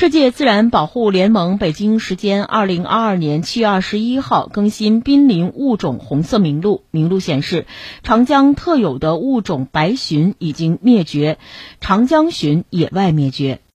世界自然保护联盟北京时间二零二二年七月二十一号更新濒临物种红色名录。名录显示长江特有的物种白鲟已经灭绝长江鲟野外灭绝。